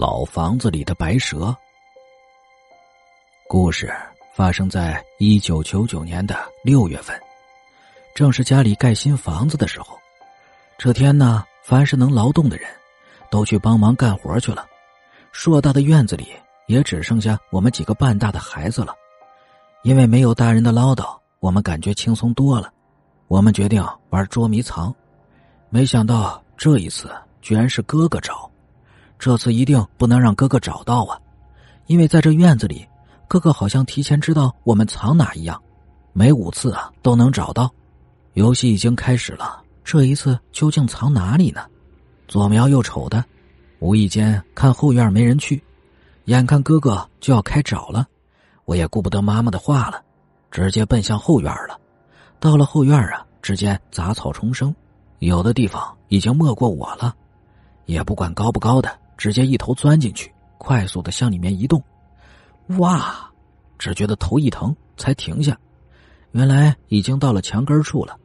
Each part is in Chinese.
老房子里的白蛇。故事发生在一九九九年的六月份，正是家里盖新房子的时候。这天呢，凡是能劳动的人，都去帮忙干活去了。硕大的院子里也只剩下我们几个半大的孩子了。因为没有大人的唠叨，我们感觉轻松多了。我们决定玩捉迷藏，没想到这一次居然是哥哥找。这次一定不能让哥哥找到啊！因为在这院子里，哥哥好像提前知道我们藏哪一样，每五次啊都能找到。游戏已经开始了，这一次究竟藏哪里呢？左瞄右瞅的，无意间看后院没人去，眼看哥哥就要开找了，我也顾不得妈妈的话了，直接奔向后院了。到了后院啊，只见杂草丛生，有的地方已经没过我了，也不管高不高的。直接一头钻进去，快速的向里面移动。哇！只觉得头一疼，才停下。原来已经到了墙根处了。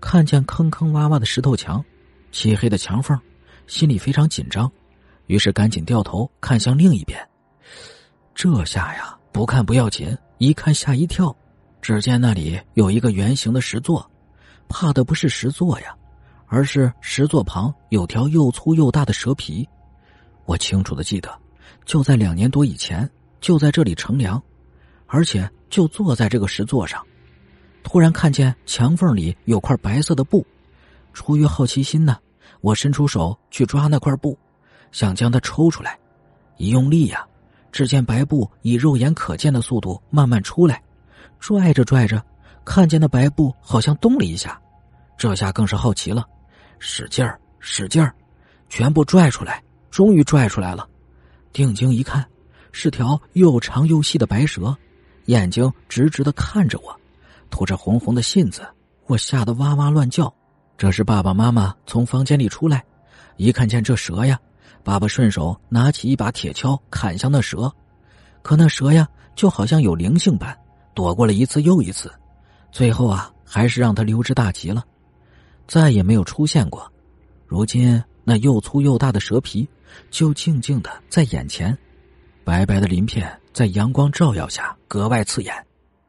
看见坑坑洼洼的石头墙，漆黑的墙缝，心里非常紧张。于是赶紧掉头看向另一边。这下呀，不看不要紧，一看吓一跳。只见那里有一个圆形的石座，怕的不是石座呀，而是石座旁有条又粗又大的蛇皮。我清楚的记得，就在两年多以前，就在这里乘凉，而且就坐在这个石座上，突然看见墙缝里有块白色的布，出于好奇心呢，我伸出手去抓那块布，想将它抽出来，一用力呀，只见白布以肉眼可见的速度慢慢出来，拽着拽着，看见那白布好像动了一下，这下更是好奇了，使劲儿使劲儿，全部拽出来。终于拽出来了，定睛一看，是条又长又细的白蛇，眼睛直直的看着我，吐着红红的信子，我吓得哇哇乱叫。这时爸爸妈妈从房间里出来，一看见这蛇呀，爸爸顺手拿起一把铁锹砍向那蛇，可那蛇呀就好像有灵性般，躲过了一次又一次，最后啊还是让他溜之大吉了，再也没有出现过。如今那又粗又大的蛇皮。就静静的在眼前，白白的鳞片在阳光照耀下格外刺眼，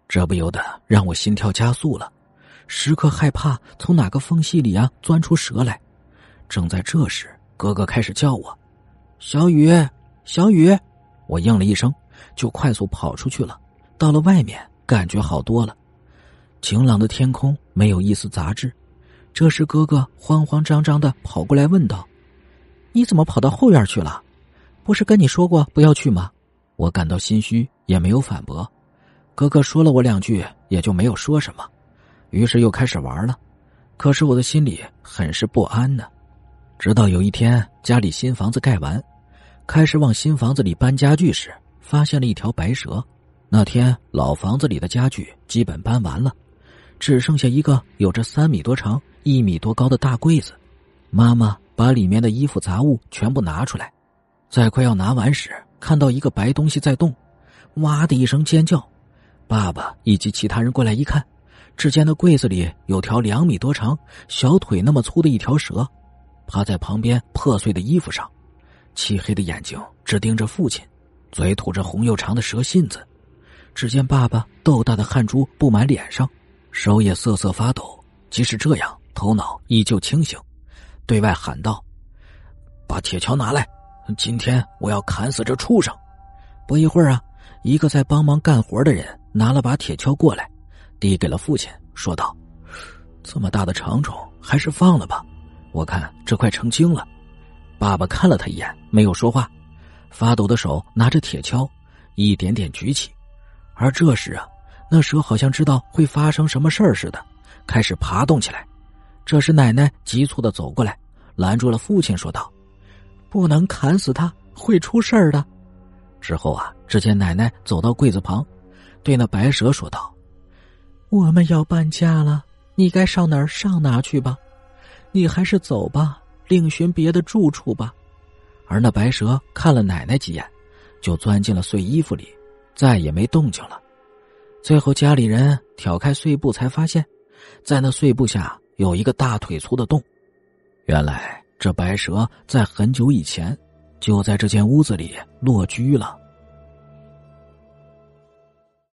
这不由得让我心跳加速了，时刻害怕从哪个缝隙里啊钻出蛇来。正在这时，哥哥开始叫我：“小雨，小雨！”我应了一声，就快速跑出去了。到了外面，感觉好多了，晴朗的天空没有一丝杂质。这时，哥哥慌慌张张的跑过来问道。你怎么跑到后院去了？不是跟你说过不要去吗？我感到心虚，也没有反驳。哥哥说了我两句，也就没有说什么。于是又开始玩了。可是我的心里很是不安呢。直到有一天，家里新房子盖完，开始往新房子里搬家具时，发现了一条白蛇。那天老房子里的家具基本搬完了，只剩下一个有着三米多长、一米多高的大柜子。妈妈。把里面的衣服杂物全部拿出来，在快要拿完时，看到一个白东西在动，哇的一声尖叫。爸爸以及其他人过来一看，只见那柜子里有条两米多长、小腿那么粗的一条蛇，趴在旁边破碎的衣服上，漆黑的眼睛直盯着父亲，嘴吐着红又长的蛇信子。只见爸爸豆大的汗珠布满脸上，手也瑟瑟发抖。即使这样，头脑依旧清醒。对外喊道：“把铁锹拿来，今天我要砍死这畜生。”不一会儿啊，一个在帮忙干活的人拿了把铁锹过来，递给了父亲，说道：“这么大的长虫，还是放了吧。我看这快成精了。”爸爸看了他一眼，没有说话，发抖的手拿着铁锹，一点点举起。而这时啊，那蛇好像知道会发生什么事儿似的，开始爬动起来。这时，奶奶急促的走过来，拦住了父亲，说道：“不能砍死他，会出事儿的。”之后啊，只见奶奶走到柜子旁，对那白蛇说道：“我们要搬家了，你该上哪儿上哪儿去吧，你还是走吧，另寻别的住处吧。”而那白蛇看了奶奶几眼，就钻进了碎衣服里，再也没动静了。最后，家里人挑开碎布，才发现，在那碎布下。有一个大腿粗的洞，原来这白蛇在很久以前就在这间屋子里落居了。